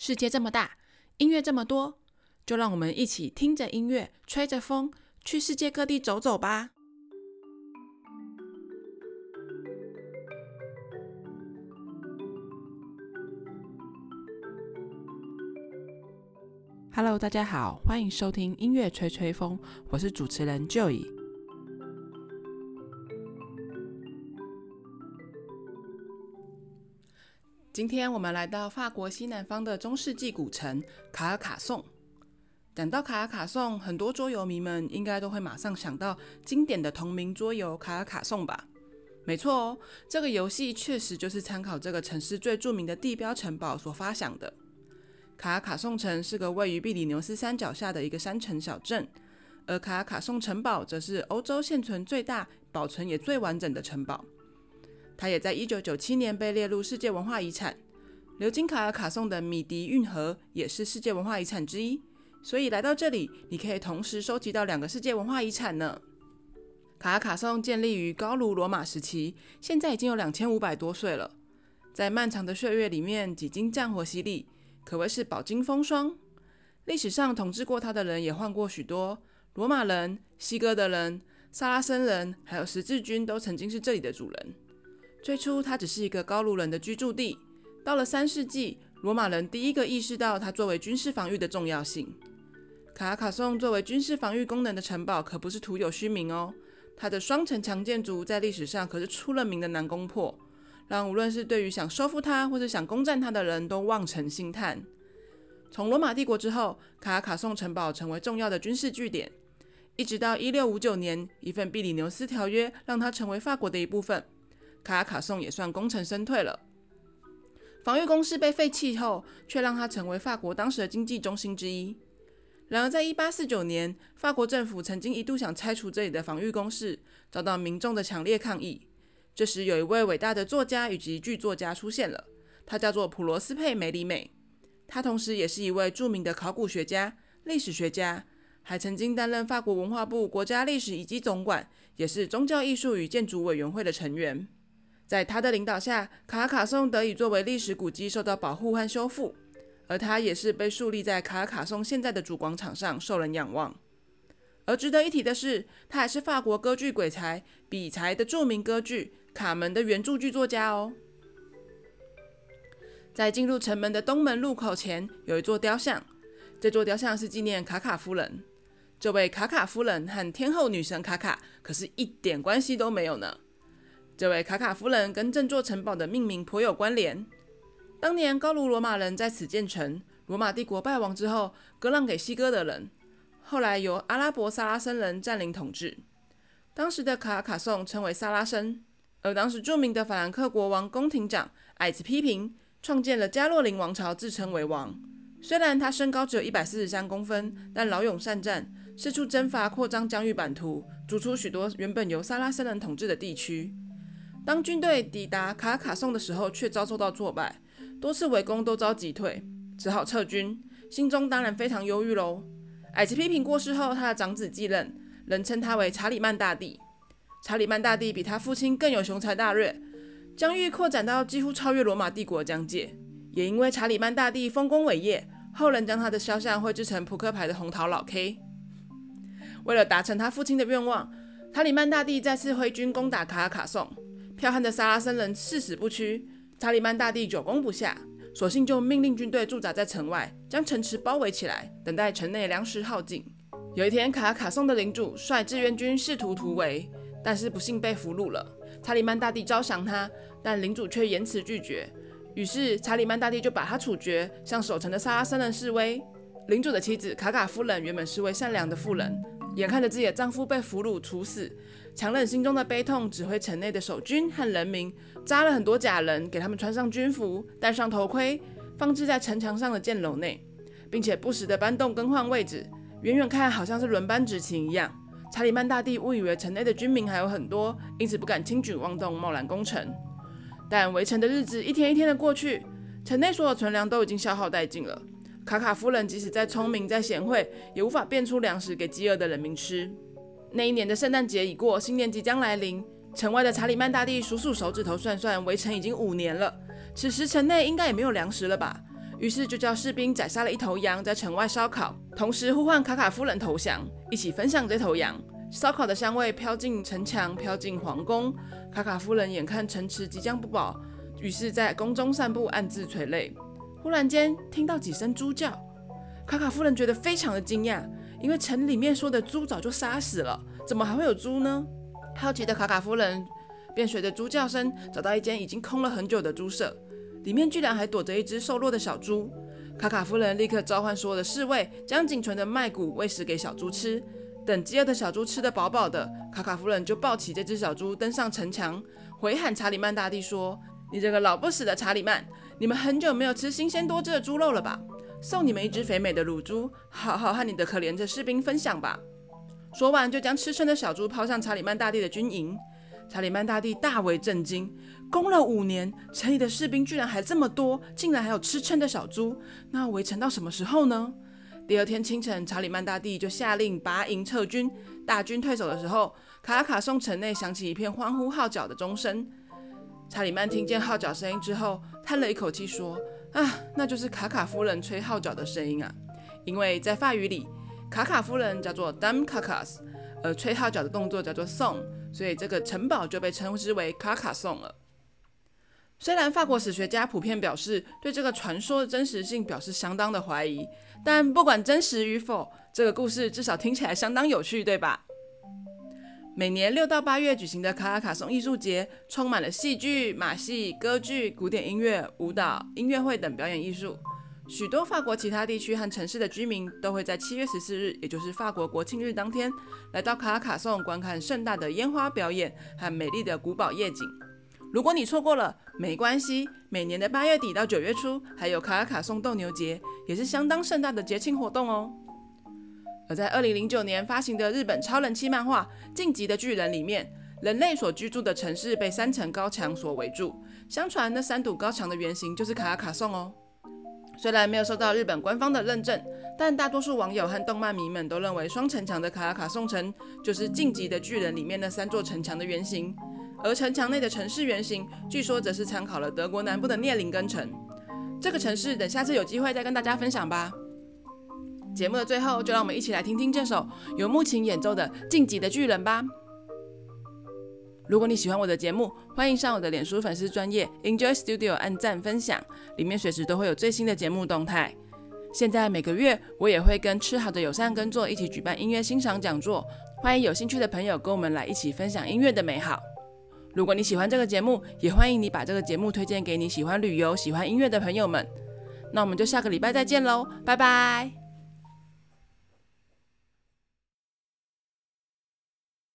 世界这么大，音乐这么多，就让我们一起听着音乐，吹着风，去世界各地走走吧。Hello，大家好，欢迎收听音乐吹吹风，我是主持人 Joey。今天我们来到法国西南方的中世纪古城卡尔卡颂。讲到卡尔卡颂，很多桌游迷们应该都会马上想到经典的同名桌游卡尔卡颂吧？没错哦，这个游戏确实就是参考这个城市最著名的地标城堡所发想的。卡尔卡颂城是个位于比利牛斯山脚下的一个山城小镇，而卡尔卡颂城堡则是欧洲现存最大、保存也最完整的城堡。它也在一九九七年被列入世界文化遗产。流经卡尔卡颂的米迪运河也是世界文化遗产之一。所以来到这里，你可以同时收集到两个世界文化遗产呢。卡尔卡颂建立于高卢罗马时期，现在已经有两千五百多岁了。在漫长的岁月里面，几经战火洗礼，可谓是饱经风霜。历史上统治过它的人也换过许多，罗马人、西哥德人、萨拉森人，还有十字军都曾经是这里的主人。最初，它只是一个高卢人的居住地。到了三世纪，罗马人第一个意识到它作为军事防御的重要性。卡卡颂作为军事防御功能的城堡，可不是徒有虚名哦。它的双城墙建筑在历史上可是出了名的难攻破，让无论是对于想收复它，或者想攻占它的人都望尘兴叹。从罗马帝国之后，卡卡颂城堡成为重要的军事据点，一直到一六五九年，一份比利牛斯条约让它成为法国的一部分。卡尔卡颂也算功成身退了。防御工事被废弃后，却让它成为法国当时的经济中心之一。然而，在一八四九年，法国政府曾经一度想拆除这里的防御工事，遭到民众的强烈抗议。这时，有一位伟大的作家以及剧作家出现了，他叫做普罗斯佩·梅里美。他同时也是一位著名的考古学家、历史学家，还曾经担任法国文化部国家历史遗迹总管，也是宗教艺术与建筑委员会的成员。在他的领导下，卡卡颂得以作为历史古迹受到保护和修复，而他也是被树立在卡卡颂现在的主广场上，受人仰望。而值得一提的是，他还是法国歌剧鬼才比才的著名歌剧《卡门》的原著剧作家哦。在进入城门的东门入口前，有一座雕像，这座雕像是纪念卡卡夫人。这位卡卡夫人和天后女神卡卡可是一点关系都没有呢。这位卡卡夫人跟这座城堡的命名颇有关联。当年高卢罗马人在此建城，罗马帝国败亡之后，割让给西哥德人，后来由阿拉伯萨拉森人占领统治。当时的卡卡颂称为萨拉森，而当时著名的法兰克国王宫廷长矮子批评创建了加洛林王朝，自称为王。虽然他身高只有一百四十三公分，但老勇善战，四处征伐，扩张疆域版图，逐出许多原本由萨拉森人统治的地区。当军队抵达卡卡颂的时候，却遭受到挫败，多次围攻都遭击退，只好撤军，心中当然非常忧郁喽。矮子批评过世后，他的长子继任，人称他为查理曼大帝。查理曼大帝比他父亲更有雄才大略，疆域扩展到几乎超越罗马帝国的疆界。也因为查理曼大帝丰功伟业，后人将他的肖像绘制成扑克牌的红桃老 K。为了达成他父亲的愿望，查理曼大帝再次挥军攻打卡卡颂。剽悍的萨拉森人誓死不屈，查理曼大帝久攻不下，索性就命令军队驻扎在城外，将城池包围起来，等待城内粮食耗尽。有一天，卡卡松的领主率志愿军试图突围，但是不幸被俘虏了。查理曼大帝招降他，但领主却严词拒绝。于是查理曼大帝就把他处决，向守城的萨拉森人示威。领主的妻子卡卡夫人原本是位善良的妇人，眼看着自己的丈夫被俘虏处死。强忍心中的悲痛，指挥城内的守军和人民扎了很多假人，给他们穿上军服，戴上头盔，放置在城墙上的箭楼内，并且不时地搬动更换位置，远远看好像是轮班执勤一样。查理曼大帝误以为城内的军民还有很多，因此不敢轻举妄动，贸然攻城。但围城的日子一天一天的过去，城内所有存粮都已经消耗殆尽了。卡卡夫人即使再聪明再贤惠，也无法变出粮食给饥饿的人民吃。那一年的圣诞节已过，新年即将来临。城外的查理曼大帝数数手指头，算算围城已经五年了。此时城内应该也没有粮食了吧？于是就叫士兵宰杀了一头羊，在城外烧烤，同时呼唤卡卡夫人投降，一起分享这头羊。烧烤的香味飘进城墙，飘进皇宫。卡卡夫人眼看城池即将不保，于是，在宫中散步，暗自垂泪。忽然间，听到几声猪叫，卡卡夫人觉得非常的惊讶，因为城里面说的猪早就杀死了，怎么还会有猪呢？好奇的卡卡夫人便随着猪叫声找到一间已经空了很久的猪舍，里面居然还躲着一只瘦弱的小猪。卡卡夫人立刻召唤所有的侍卫，将仅存的麦谷喂食给小猪吃。等饥饿的小猪吃得饱饱的，卡卡夫人就抱起这只小猪登上城墙，回喊查理曼大帝说：“你这个老不死的查理曼，你们很久没有吃新鲜多汁的猪肉了吧？送你们一只肥美的乳猪，好好和你的可怜的士兵分享吧。”说完，就将吃撑的小猪抛向查理曼大帝的军营。查理曼大帝大为震惊，攻了五年，城里的士兵居然还这么多，竟然还有吃撑的小猪，那围城到什么时候呢？第二天清晨，查理曼大帝就下令拔营撤军。大军退走的时候，卡拉卡颂城内响起一片欢呼号角的钟声。查理曼听见号角声音之后，叹了一口气说：“啊，那就是卡卡夫人吹号角的声音啊！因为在法语里，卡卡夫人叫做 Dame Carcasse，而吹号角的动作叫做 Song，所以这个城堡就被称之为卡卡颂了。”虽然法国史学家普遍表示对这个传说的真实性表示相当的怀疑，但不管真实与否，这个故事至少听起来相当有趣，对吧？每年六到八月举行的卡拉卡松艺术节，充满了戏剧、马戏、歌剧、古典音乐、舞蹈、音乐会等表演艺术。许多法国其他地区和城市的居民都会在七月十四日，也就是法国国庆日当天，来到卡拉卡松观看盛大的烟花表演和美丽的古堡夜景。如果你错过了，没关系。每年的八月底到九月初，还有卡拉卡松斗牛节，也是相当盛大的节庆活动哦。而在二零零九年发行的日本超人气漫画《进击的巨人》里面，人类所居住的城市被三层高墙所围住，相传那三堵高墙的原型就是卡拉卡颂哦。虽然没有受到日本官方的认证，但大多数网友和动漫迷们都认为双城墙的卡拉卡颂城就是《进击的巨人》里面那三座城墙的原型。而城墙内的城市原型，据说则是参考了德国南部的聂林根城。这个城市，等下次有机会再跟大家分享吧。节目的最后，就让我们一起来听听这首由木琴演奏的《晋级的巨人》吧。如果你喜欢我的节目，欢迎上我的脸书粉丝专页 Enjoy Studio 按赞分享，里面随时都会有最新的节目动态。现在每个月我也会跟吃好的友善耕作一起举办音乐欣赏讲座，欢迎有兴趣的朋友跟我们来一起分享音乐的美好。如果你喜欢这个节目，也欢迎你把这个节目推荐给你喜欢旅游、喜欢音乐的朋友们。那我们就下个礼拜再见喽，拜拜。